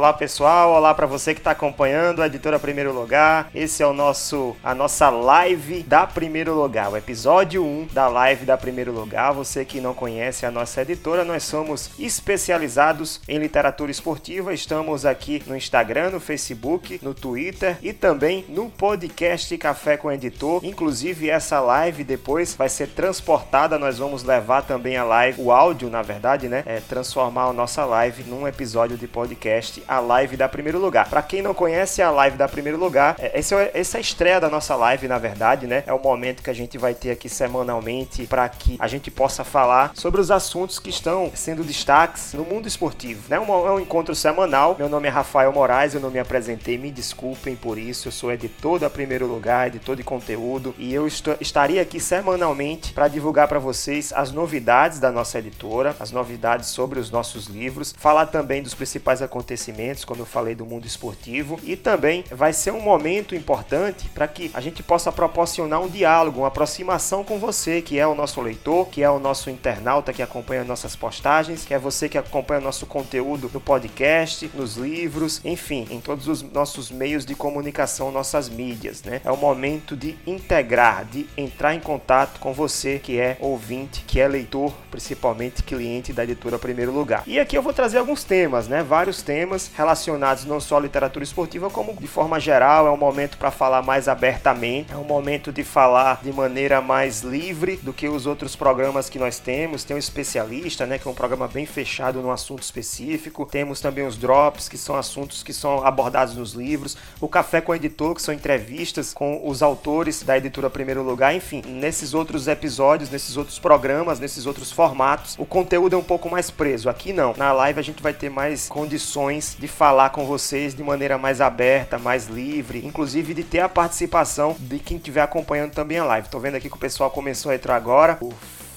Olá pessoal, olá para você que está acompanhando a editora Primeiro Lugar. Esse é o nosso a nossa live da Primeiro Lugar, o episódio 1 da live da Primeiro Lugar. Você que não conhece a nossa editora, nós somos especializados em literatura esportiva. Estamos aqui no Instagram, no Facebook, no Twitter e também no podcast Café com Editor. Inclusive essa live depois vai ser transportada, nós vamos levar também a live, o áudio, na verdade, né? É transformar a nossa live num episódio de podcast a live da Primeiro Lugar. Para quem não conhece a live da Primeiro Lugar, é, é, essa é a estreia da nossa live, na verdade, né? É o momento que a gente vai ter aqui semanalmente para que a gente possa falar sobre os assuntos que estão sendo destaques no mundo esportivo, né? É um encontro semanal. Meu nome é Rafael Moraes, eu não me apresentei, me desculpem por isso. Eu sou editor da Primeiro Lugar, editor de conteúdo e eu estaria aqui semanalmente para divulgar para vocês as novidades da nossa editora, as novidades sobre os nossos livros, falar também dos principais acontecimentos acontecimentos, como eu falei do mundo esportivo, e também vai ser um momento importante para que a gente possa proporcionar um diálogo, uma aproximação com você, que é o nosso leitor, que é o nosso internauta que acompanha nossas postagens, que é você que acompanha nosso conteúdo no podcast, nos livros, enfim, em todos os nossos meios de comunicação, nossas mídias, né? É o momento de integrar, de entrar em contato com você que é ouvinte, que é leitor, principalmente cliente da editora Primeiro Lugar. E aqui eu vou trazer alguns temas, né? Vários temas relacionados não só à literatura esportiva, como de forma geral. É um momento para falar mais abertamente, é um momento de falar de maneira mais livre do que os outros programas que nós temos. Tem um especialista, né, que é um programa bem fechado num assunto específico. Temos também os drops, que são assuntos que são abordados nos livros. O Café com o Editor, que são entrevistas com os autores da editora Primeiro Lugar. Enfim, nesses outros episódios, nesses outros programas, nesses outros formatos, o conteúdo é um pouco mais preso. Aqui não. Na live a gente vai ter mais condições de falar com vocês de maneira mais aberta, mais livre, inclusive de ter a participação de quem estiver acompanhando também a live. Tô vendo aqui que o pessoal começou a entrar agora. O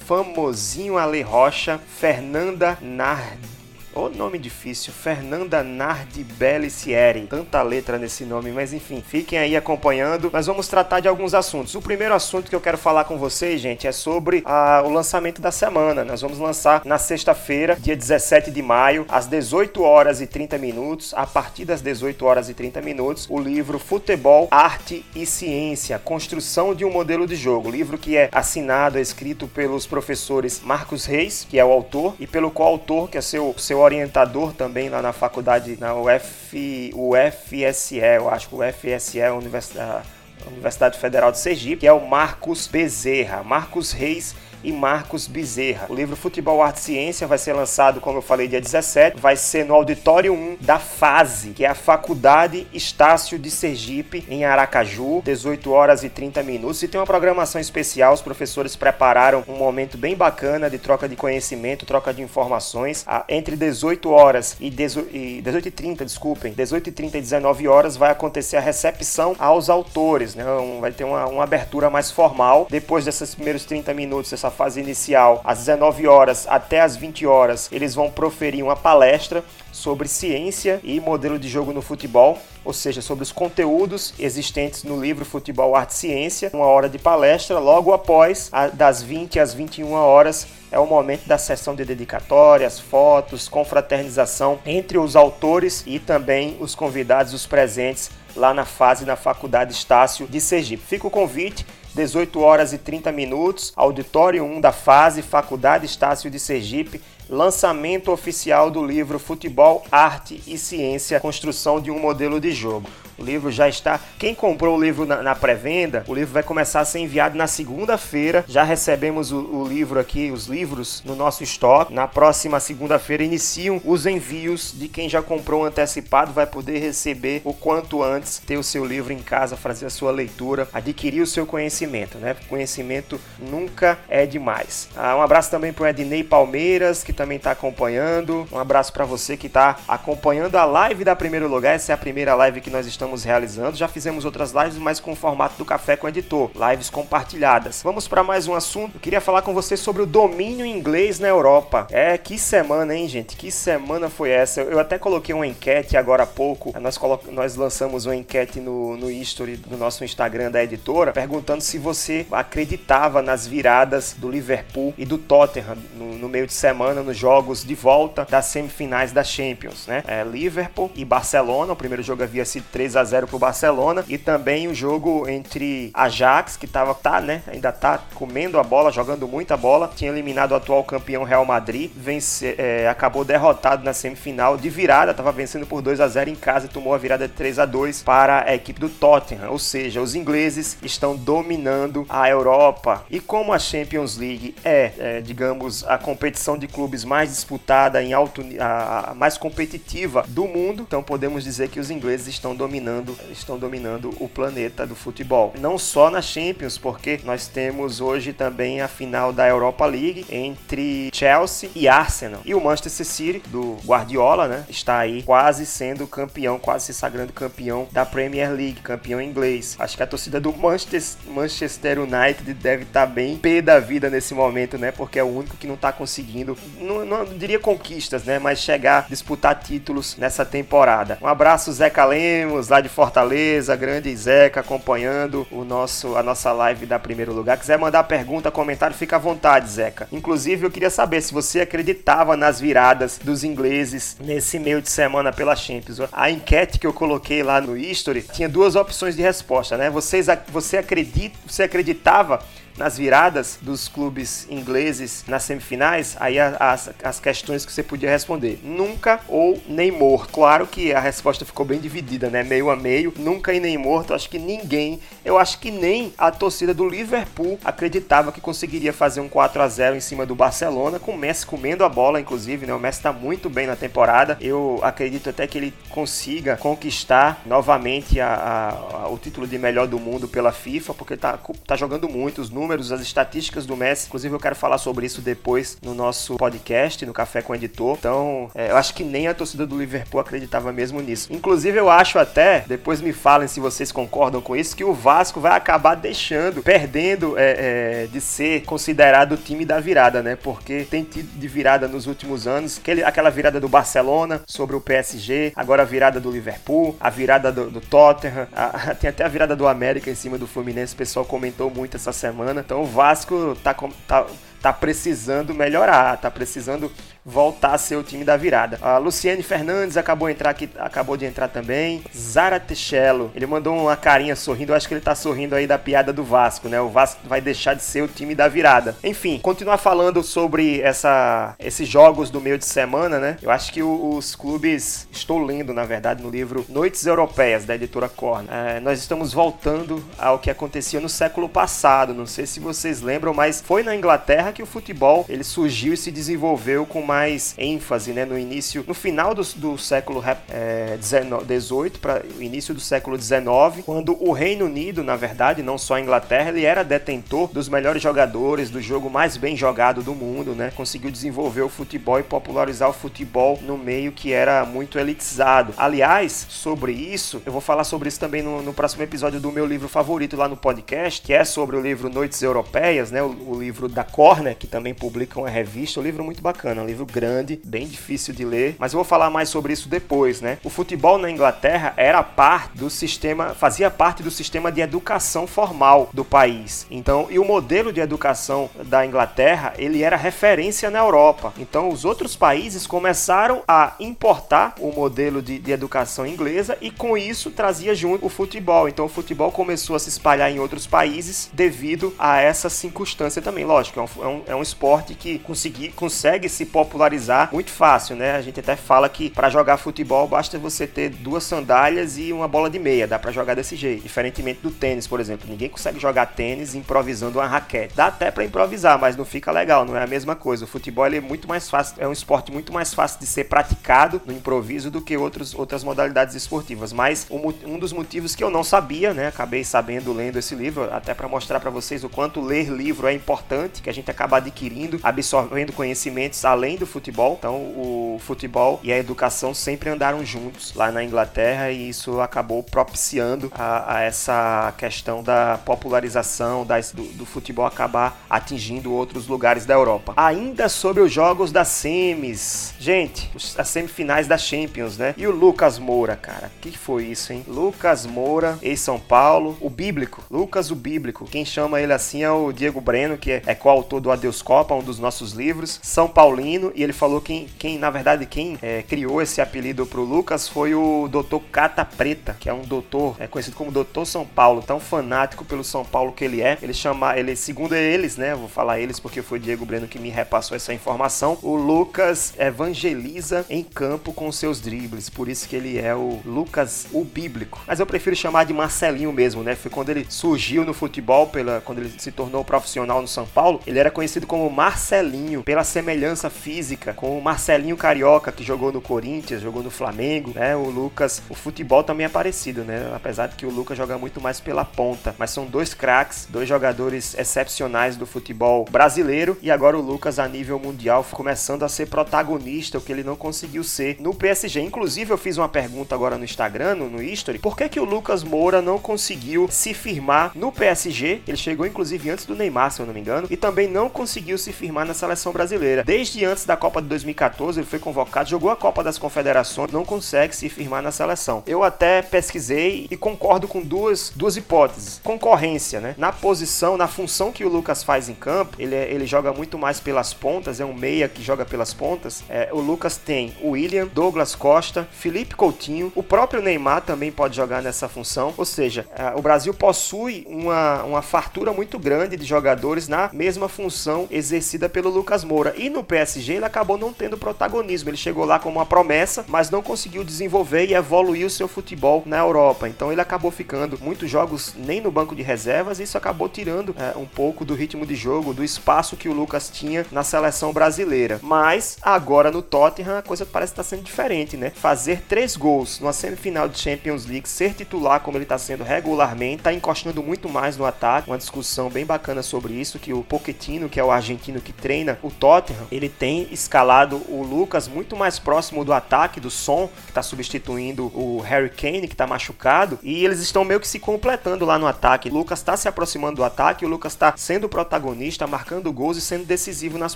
famosinho Ale Rocha, Fernanda Nardi o nome difícil, Fernanda Nardi Bellicieri. Tanta letra nesse nome, mas enfim, fiquem aí acompanhando. Nós vamos tratar de alguns assuntos. O primeiro assunto que eu quero falar com vocês, gente, é sobre ah, o lançamento da semana. Nós vamos lançar na sexta-feira, dia 17 de maio, às 18 horas e 30 minutos, a partir das 18 horas e 30 minutos, o livro Futebol, Arte e Ciência, Construção de um Modelo de Jogo. Livro que é assinado, é escrito pelos professores Marcos Reis, que é o autor, e pelo coautor, que é seu, seu orientador também lá na faculdade, na UF, UFSE, eu acho que UFSE é a Universidade, Universidade Federal de Sergipe, que é o Marcos Bezerra. Marcos Reis e Marcos Bezerra. O livro Futebol Arte e Ciência vai ser lançado, como eu falei, dia 17, vai ser no auditório 1 da FASE, que é a Faculdade Estácio de Sergipe, em Aracaju, 18 horas e 30 minutos. E tem uma programação especial, os professores prepararam um momento bem bacana de troca de conhecimento, troca de informações. Entre 18 horas e 18 e 30, desculpem, 18 e 30 e 19 horas vai acontecer a recepção aos autores, né? Vai ter uma, uma abertura mais formal. Depois desses primeiros 30 minutos, essa fase inicial, às 19 horas até às 20 horas, eles vão proferir uma palestra sobre ciência e modelo de jogo no futebol, ou seja, sobre os conteúdos existentes no livro Futebol, Arte Ciência. Uma hora de palestra, logo após, das 20 às 21 horas, é o momento da sessão de dedicatórias, fotos, confraternização entre os autores e também os convidados, os presentes lá na fase da Faculdade Estácio de Sergipe. Fica o convite 18 horas e 30 minutos, auditório 1 da fase, Faculdade Estácio de Sergipe, lançamento oficial do livro Futebol, Arte e Ciência, construção de um modelo de jogo. O livro já está. Quem comprou o livro na, na pré-venda, o livro vai começar a ser enviado na segunda-feira. Já recebemos o, o, livro aqui, os livros no nosso estoque. Na próxima segunda-feira iniciam os envios de quem já comprou antecipado, vai poder receber o quanto antes, ter o seu livro em casa, fazer a sua leitura, adquirir o seu conhecimento, né? Conhecimento nunca é demais. Ah, um abraço também para o Ednei Palmeiras, que também está acompanhando. Um abraço para você que está acompanhando a live da Primeiro Lugar. Essa é a primeira live que nós estamos estamos realizando. Já fizemos outras lives, mas com o formato do Café com o Editor, lives compartilhadas. Vamos para mais um assunto. Eu queria falar com você sobre o domínio inglês na Europa. É, que semana, hein, gente? Que semana foi essa? Eu até coloquei uma enquete agora há pouco. Nós. Nós lançamos uma enquete no, no history do nosso Instagram da editora, perguntando se você acreditava nas viradas do Liverpool e do Tottenham no, no meio de semana, nos jogos de volta das semifinais da Champions, né? É, Liverpool e Barcelona. O primeiro jogo havia sido 3 a 0 para o Barcelona e também o jogo entre Ajax, que tava, tá, né? Ainda tá comendo a bola, jogando muita bola, tinha eliminado o atual campeão Real Madrid, vence, é, acabou derrotado na semifinal de virada, estava vencendo por 2 a 0 em casa e tomou a virada de 3 a 2 para a equipe do Tottenham, ou seja, os ingleses estão dominando a Europa. E como a Champions League é, é digamos, a competição de clubes mais disputada em alto a, a mais competitiva do mundo, então podemos dizer que os ingleses estão dominando, estão dominando o planeta do futebol. Não só na Champions, porque nós temos hoje também a final da Europa League entre Chelsea e Arsenal. E o Manchester City do Guardiola, né, está aí quase sendo campeão, quase se sagrando campeão da Premier League, campeão inglês. Acho que a torcida do Manchester, Manchester United deve estar tá bem pé da vida nesse momento, né? Porque é o único que não está conseguindo, não, não, diria conquistas, né? Mas chegar, disputar títulos nessa temporada. Um abraço, Zeca Lemos, lá de Fortaleza, grande Zeca, acompanhando o nosso, a nossa live da Primeiro Lugar. Quiser mandar pergunta, comentário, fica à vontade, Zeca. Inclusive, eu queria saber se você acreditava nas viradas dos ingleses nesse meio de semana pela Champions. A enquete que eu coloquei lá no History tinha duas opções de resposta, né? Vocês, você, acredita, você acreditava nas viradas dos clubes ingleses nas semifinais, aí as, as questões que você podia responder: nunca ou nem morto. Claro que a resposta ficou bem dividida, né? Meio a meio, nunca e nem morto. Acho que ninguém, eu acho que nem a torcida do Liverpool acreditava que conseguiria fazer um 4 a 0 em cima do Barcelona, com o Messi comendo a bola, inclusive, né? O Messi está muito bem na temporada. Eu acredito até que ele consiga conquistar novamente a, a, a, o título de melhor do mundo pela FIFA, porque tá, tá jogando muito, os números números, as estatísticas do Messi. Inclusive, eu quero falar sobre isso depois no nosso podcast, no Café com o Editor. Então, é, eu acho que nem a torcida do Liverpool acreditava mesmo nisso. Inclusive, eu acho até, depois me falem se vocês concordam com isso, que o Vasco vai acabar deixando, perdendo é, é, de ser considerado o time da virada, né? Porque tem tido de virada nos últimos anos, aquele, aquela virada do Barcelona sobre o PSG, agora a virada do Liverpool, a virada do, do Tottenham, a, tem até a virada do América em cima do Fluminense, o pessoal comentou muito essa semana semana. Então o Vasco tá, tá, tá precisando melhorar, tá precisando voltar a ser o time da virada. A Luciane Fernandes acabou, entrar aqui, acabou de entrar também. Zara Techello, ele mandou uma carinha sorrindo. Eu acho que ele tá sorrindo aí da piada do Vasco, né? O Vasco vai deixar de ser o time da virada. Enfim, continuar falando sobre essa, esses jogos do meio de semana, né? Eu acho que os clubes. Estou lendo, na verdade, no livro Noites Europeias, da editora Korn. É, nós estamos voltando ao que acontecia no século passado. Não sei se vocês lembram, mas foi na Inglaterra que o futebol ele surgiu e se desenvolveu com mais ênfase, né, no início, no final do, do século é, 18 para o início do século 19, quando o Reino Unido, na verdade, não só a Inglaterra, ele era detentor dos melhores jogadores do jogo mais bem jogado do mundo, né? Conseguiu desenvolver o futebol e popularizar o futebol no meio que era muito elitizado. Aliás, sobre isso, eu vou falar sobre isso também no, no próximo episódio do meu livro favorito lá no podcast, que é sobre o livro Noites Europeias, né? O, o livro da Corner, que também publica uma revista, um livro muito bacana, um livro livro grande, bem difícil de ler, mas eu vou falar mais sobre isso depois, né? O futebol na Inglaterra era parte do sistema, fazia parte do sistema de educação formal do país. Então, e o modelo de educação da Inglaterra, ele era referência na Europa. Então, os outros países começaram a importar o modelo de, de educação inglesa e com isso trazia junto o futebol. Então, o futebol começou a se espalhar em outros países devido a essa circunstância também. Lógico, é um, é um, é um esporte que consegui, consegue se popularizar popularizar muito fácil, né? A gente até fala que para jogar futebol basta você ter duas sandálias e uma bola de meia, dá para jogar desse jeito. Diferentemente do tênis, por exemplo, ninguém consegue jogar tênis improvisando uma raquete. Dá até para improvisar, mas não fica legal, não é a mesma coisa. O futebol é muito mais fácil, é um esporte muito mais fácil de ser praticado no improviso do que outros, outras modalidades esportivas. Mas um, um dos motivos que eu não sabia, né? Acabei sabendo lendo esse livro, até para mostrar para vocês o quanto ler livro é importante, que a gente acaba adquirindo, absorvendo conhecimentos além do futebol. Então, o futebol e a educação sempre andaram juntos lá na Inglaterra e isso acabou propiciando a, a essa questão da popularização das, do, do, futebol acabar atingindo outros lugares da Europa. Ainda sobre os jogos das semis, gente, as semifinais da Champions, né? E o Lucas Moura, cara, que foi isso, hein? Lucas Moura, ex-São Paulo, o bíblico, Lucas o bíblico. Quem chama ele assim é o Diego Breno, que é, é coautor do Adeus Copa, um dos nossos livros, São Paulino, e ele falou que quem na verdade, quem é, criou esse apelido pro Lucas foi o Dr. Cata Preta, que é um doutor, é conhecido como Doutor São Paulo, tão fanático pelo São Paulo que ele é. Ele chama, ele, segundo eles, né? Vou falar eles porque foi o Diego Breno que me repassou essa informação. O Lucas evangeliza em campo com seus dribles, por isso que ele é o Lucas o bíblico. Mas eu prefiro chamar de Marcelinho mesmo, né? Foi quando ele surgiu no futebol, pela, quando ele se tornou profissional no São Paulo, ele era conhecido como Marcelinho, pela semelhança física com o Marcelinho Carioca, que jogou no Corinthians, jogou no Flamengo, né? O Lucas, o futebol também é parecido, né? Apesar de que o Lucas joga muito mais pela ponta, mas são dois craques, dois jogadores excepcionais do futebol brasileiro e agora o Lucas a nível mundial começando a ser protagonista, o que ele não conseguiu ser no PSG. Inclusive eu fiz uma pergunta agora no Instagram, no, no History, por que que o Lucas Moura não conseguiu se firmar no PSG? Ele chegou inclusive antes do Neymar, se eu não me engano, e também não conseguiu se firmar na seleção brasileira. Desde antes da Copa de 2014 ele foi convocado, jogou a Copa das Confederações, não consegue se firmar na seleção. Eu até pesquisei e concordo com duas, duas hipóteses. Concorrência, né? Na posição, na função que o Lucas faz em campo, ele, é, ele joga muito mais pelas pontas, é um meia que joga pelas pontas. É, o Lucas tem o William, Douglas Costa, Felipe Coutinho, o próprio Neymar também pode jogar nessa função. Ou seja, é, o Brasil possui uma, uma fartura muito grande de jogadores na mesma função exercida pelo Lucas Moura. E no PSG ele acabou não tendo protagonismo. Ele chegou lá como uma promessa, mas não conseguiu desenvolver e evoluir o seu futebol na Europa. Então ele acabou ficando muitos jogos nem no banco de reservas, e isso acabou tirando é, um pouco do ritmo de jogo, do espaço que o Lucas tinha na seleção brasileira. Mas agora no Tottenham a coisa parece estar sendo diferente, né? Fazer três gols numa semifinal de Champions League, ser titular como ele está sendo regularmente, está encostando muito mais no ataque. Uma discussão bem bacana sobre isso que o Pochettino, que é o argentino que treina o Tottenham, ele tem escalado o Lucas muito mais próximo do ataque do Son, que está substituindo o Harry Kane, que está machucado, e eles estão meio que se completando lá no ataque. O Lucas está se aproximando do ataque, o Lucas está sendo protagonista, marcando gols e sendo decisivo nas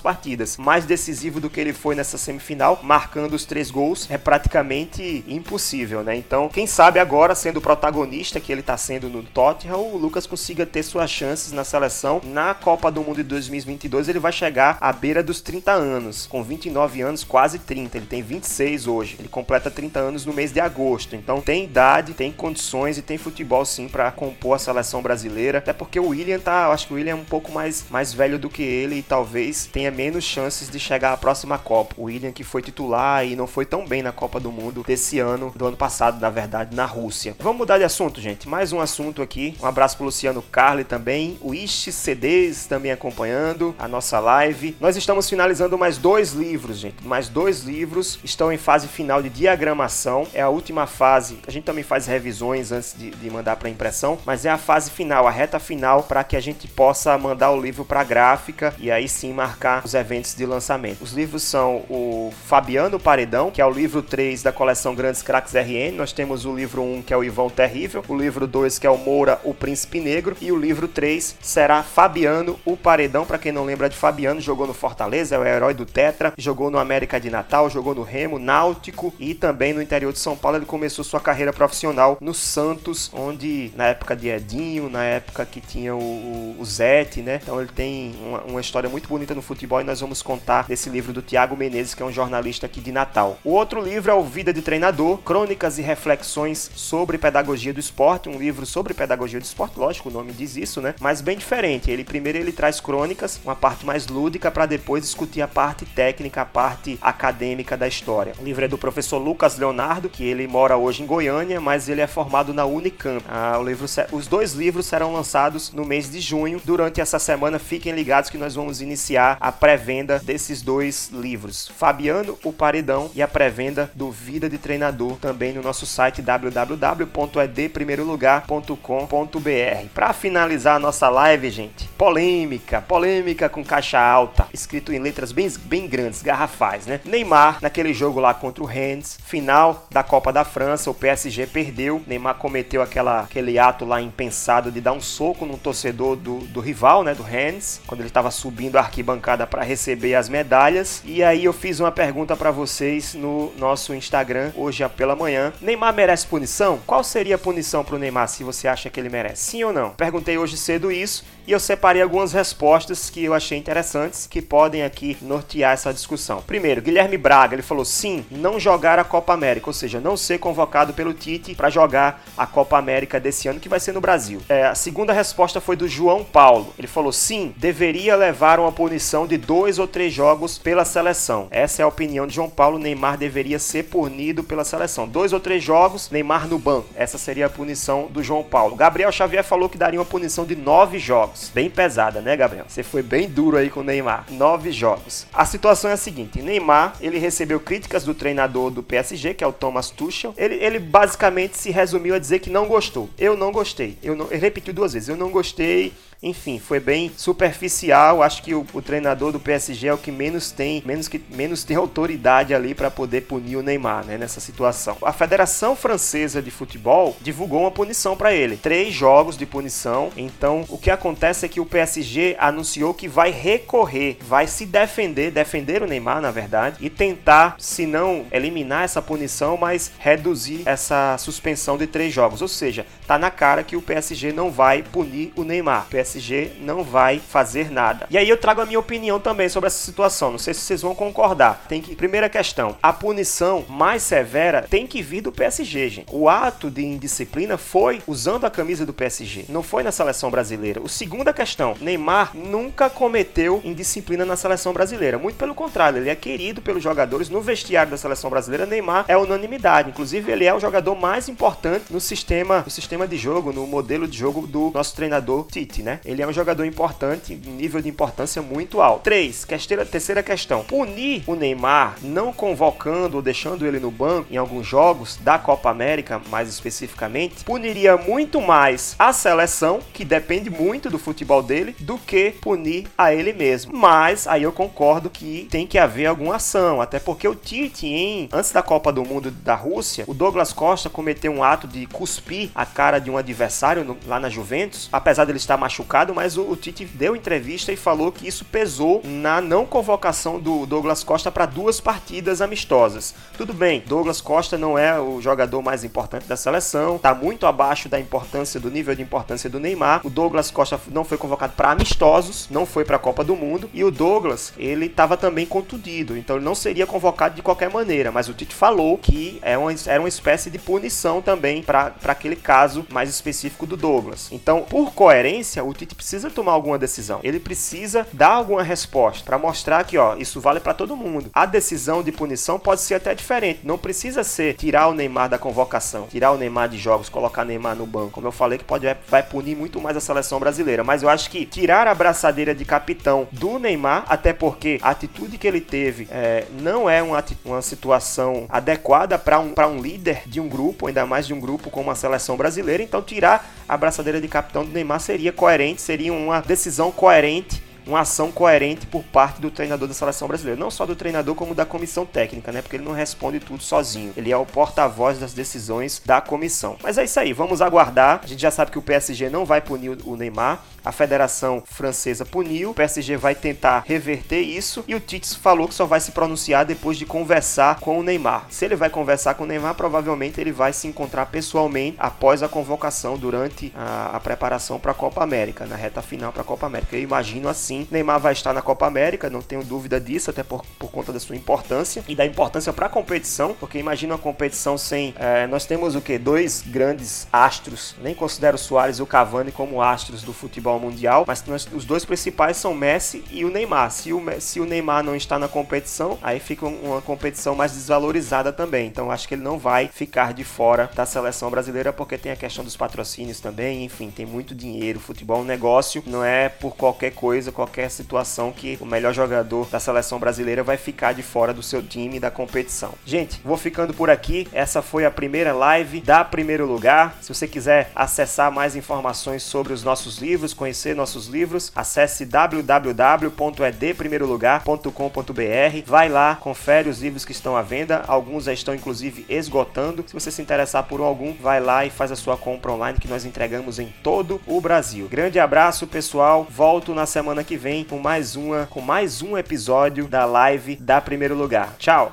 partidas. Mais decisivo do que ele foi nessa semifinal, marcando os três gols, é praticamente impossível, né? Então, quem sabe agora, sendo o protagonista que ele está sendo no Tottenham, o Lucas consiga ter suas chances na seleção. Na Copa do Mundo de 2022, ele vai chegar à beira dos 30 anos, com 29 anos, quase 30. Ele tem 26 hoje. Ele completa 30 anos no mês de agosto. Então tem idade, tem condições e tem futebol sim para compor a seleção brasileira. Até porque o William tá, eu acho que o William é um pouco mais, mais velho do que ele e talvez tenha menos chances de chegar à próxima Copa. O William que foi titular e não foi tão bem na Copa do Mundo desse ano, do ano passado, na verdade, na Rússia. Vamos mudar de assunto, gente. Mais um assunto aqui. Um abraço pro Luciano Carli também. O Ish CDs também acompanhando a nossa live. Nós estamos finalizando mais dois livros, gente. Mais dois livros estão em fase final de diagramação. É a última fase. A gente também faz revisões antes de, de mandar para impressão, mas é a fase final, a reta final, para que a gente possa mandar o livro para gráfica e aí sim marcar os eventos de lançamento. Os livros são o Fabiano Paredão, que é o livro 3 da coleção Grandes Cracks RN. Nós temos o livro 1, que é o Ivão Terrível, o livro 2, que é o Moura, o Príncipe Negro, e o livro 3 será Fabiano, o Paredão. Para quem não lembra de Fabiano, jogou no Fortaleza, é o herói do Tetra, jogou no América de Natal, jogou no Remo, Náutico e também no interior de São Paulo. Ele começou sua carreira profissional no Santos, onde na época de Edinho, na época que tinha o, o, Zete, né? Então ele tem uma, uma, história muito bonita no futebol e nós vamos contar desse livro do Tiago Menezes, que é um jornalista aqui de Natal. O outro livro é o Vida de Treinador, Crônicas e Reflexões sobre Pedagogia do Esporte, um livro sobre pedagogia do esporte, lógico, o nome diz isso, né? Mas bem diferente. Ele primeiro ele traz crônicas, uma parte mais lúdica, para depois discutir a parte técnica, a parte acadêmica da história. O livro é do professor Lucas Leonardo, que ele mora hoje em Goiânia, mas ele é formado na Unicamp. Ah, o livro, os dois livros serão lançados no mês de junho. Durante essa semana, fiquem ligados que nós vamos iniciar a pré-venda desses dois livros: Fabiano, o Paredão e a pré-venda do Vida de Treinador, também no nosso site www.edprimeirolugar.com.br. Para finalizar a nossa live, gente, polêmica, polêmica com caixa alta, escrito em letras bem bem grandes, garrafais, né? Neymar, naquele jogo lá contra o Rennes, final da Copa da França, o PSG perdeu. Neymar cometeu aquela, aquele ato lá impensado de dar um soco no torcedor do, do rival, né? Do Rennes, quando ele estava subindo a arquibancada para receber as medalhas. E aí eu fiz uma pergunta para vocês no nosso Instagram hoje pela manhã. Neymar merece punição? Qual seria a punição pro Neymar se você acha que ele merece? Sim ou não? Perguntei hoje cedo isso e eu separei algumas respostas que eu achei interessantes que podem aqui nortear essa discussão. Primeiro, Guilherme Braga, ele falou sim, não jogar a Copa América, ou seja, não ser convocado pelo Tite para jogar a Copa América desse ano que vai ser no Brasil. É, a segunda resposta foi do João Paulo. Ele falou sim, deveria levar uma punição de dois ou três jogos pela seleção. Essa é a opinião de João Paulo. Neymar deveria ser punido pela seleção. Dois ou três jogos, Neymar no banco. Essa seria a punição do João Paulo. Gabriel Xavier falou que daria uma punição de nove jogos. Bem pesada, né, Gabriel? Você foi bem duro aí com o Neymar. Nove jogos. A situação é a seguinte: Neymar, ele recebeu críticas do treinador do PSG, que é o Thomas Tuchel. Ele, ele basicamente se resumiu a dizer que não gostou. Eu não gostei. Eu não, ele repetiu duas vezes. Eu não gostei. Enfim, foi bem superficial. Acho que o, o, treinador do PSG é o que menos tem, menos que menos tem autoridade ali para poder punir o Neymar, né, nessa situação. A Federação Francesa de Futebol divulgou uma punição para ele, três jogos de punição. Então, o que acontece é que o PSG anunciou que vai recorrer, vai se defender, defender o Neymar, na verdade, e tentar, se não eliminar essa punição, mas reduzir essa suspensão de três jogos. Ou seja, tá na cara que o PSG não vai punir o Neymar. O PSG não vai fazer nada. E aí eu trago a minha opinião também sobre essa situação. Não sei se vocês vão concordar. Tem que primeira questão, a punição mais severa tem que vir do PSG, gente. O ato de indisciplina foi usando a camisa do PSG, não foi na seleção brasileira. O segunda questão, Neymar nunca cometeu indisciplina na seleção brasileira. Muito pelo contrário, ele é querido pelos jogadores no vestiário da seleção brasileira. Neymar é unanimidade. Inclusive, ele é o jogador mais importante no sistema, no sistema de jogo, no modelo de jogo do nosso treinador Tite, né? Ele é um jogador importante, nível de importância muito alto. 3. Terceira questão. Punir o Neymar não convocando ou deixando ele no banco em alguns jogos da Copa América, mais especificamente, puniria muito mais a seleção, que depende muito do futebol dele, do que punir a ele mesmo. Mas aí eu concordo que tem que haver alguma ação, até porque o Tite, em antes da Copa do Mundo da Rússia, o Douglas Costa cometeu um ato de cuspir a cara de um adversário no, lá na Juventus, apesar dele estar machucado machucado, mas o, o, Tite deu entrevista e falou que isso pesou na não convocação do Douglas Costa para duas partidas amistosas. Tudo bem, Douglas Costa não é o jogador mais importante da seleção, está muito abaixo da importância do nível de importância do Neymar. O Douglas Costa não foi convocado para amistosos, não foi para a Copa do Mundo e o Douglas, ele estava também contundido, então ele não seria convocado de qualquer maneira, mas o Tite falou que é uma, era uma espécie de punição também para aquele caso mais específico do Douglas. Então, por coerência, o Tite precisa tomar alguma decisão. Ele precisa dar alguma resposta para mostrar que, ó, isso vale para todo mundo. A decisão de punição pode ser até diferente. Não precisa ser tirar o Neymar da convocação, tirar o Neymar de jogos, colocar o Neymar no banco. Como eu falei, que pode vai punir muito mais a seleção brasileira. Mas eu acho que tirar a braçadeira de capitão do Neymar, até porque a atitude que ele teve é, não é uma, uma situação adequada para um, um líder de um grupo, ainda mais de um grupo como a seleção brasileira. Então, tirar a braçadeira de capitão do Neymar seria coerente seria uma decisão coerente uma ação coerente por parte do treinador da seleção brasileira. Não só do treinador, como da comissão técnica, né? Porque ele não responde tudo sozinho. Ele é o porta-voz das decisões da comissão. Mas é isso aí, vamos aguardar. A gente já sabe que o PSG não vai punir o Neymar. A Federação Francesa puniu. O PSG vai tentar reverter isso. E o Tite falou que só vai se pronunciar depois de conversar com o Neymar. Se ele vai conversar com o Neymar, provavelmente ele vai se encontrar pessoalmente após a convocação, durante a, a preparação para a Copa América, na reta final para a Copa América. Eu imagino assim sim, Neymar vai estar na Copa América, não tenho dúvida disso, até por, por conta da sua importância e da importância para a competição, porque imagina uma competição sem. É, nós temos o que? Dois grandes astros, nem considero o Soares e o Cavani como astros do futebol mundial, mas nós, os dois principais são Messi e o Neymar. Se o, se o Neymar não está na competição, aí fica uma competição mais desvalorizada também. Então acho que ele não vai ficar de fora da seleção brasileira, porque tem a questão dos patrocínios também, enfim, tem muito dinheiro. Futebol é um negócio, não é por qualquer coisa, qualquer qualquer situação que o melhor jogador da seleção brasileira vai ficar de fora do seu time da competição. Gente, vou ficando por aqui. Essa foi a primeira live da Primeiro Lugar. Se você quiser acessar mais informações sobre os nossos livros, conhecer nossos livros, acesse www.edprimeirolugar.com.br. Vai lá, confere os livros que estão à venda. Alguns já estão inclusive esgotando. Se você se interessar por algum, vai lá e faz a sua compra online que nós entregamos em todo o Brasil. Grande abraço, pessoal. Volto na semana que vem com mais uma, com mais um episódio da live da Primeiro Lugar. Tchau.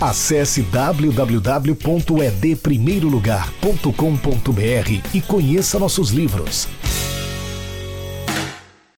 Acesse www.edprimeirolugar.com.br e conheça nossos livros.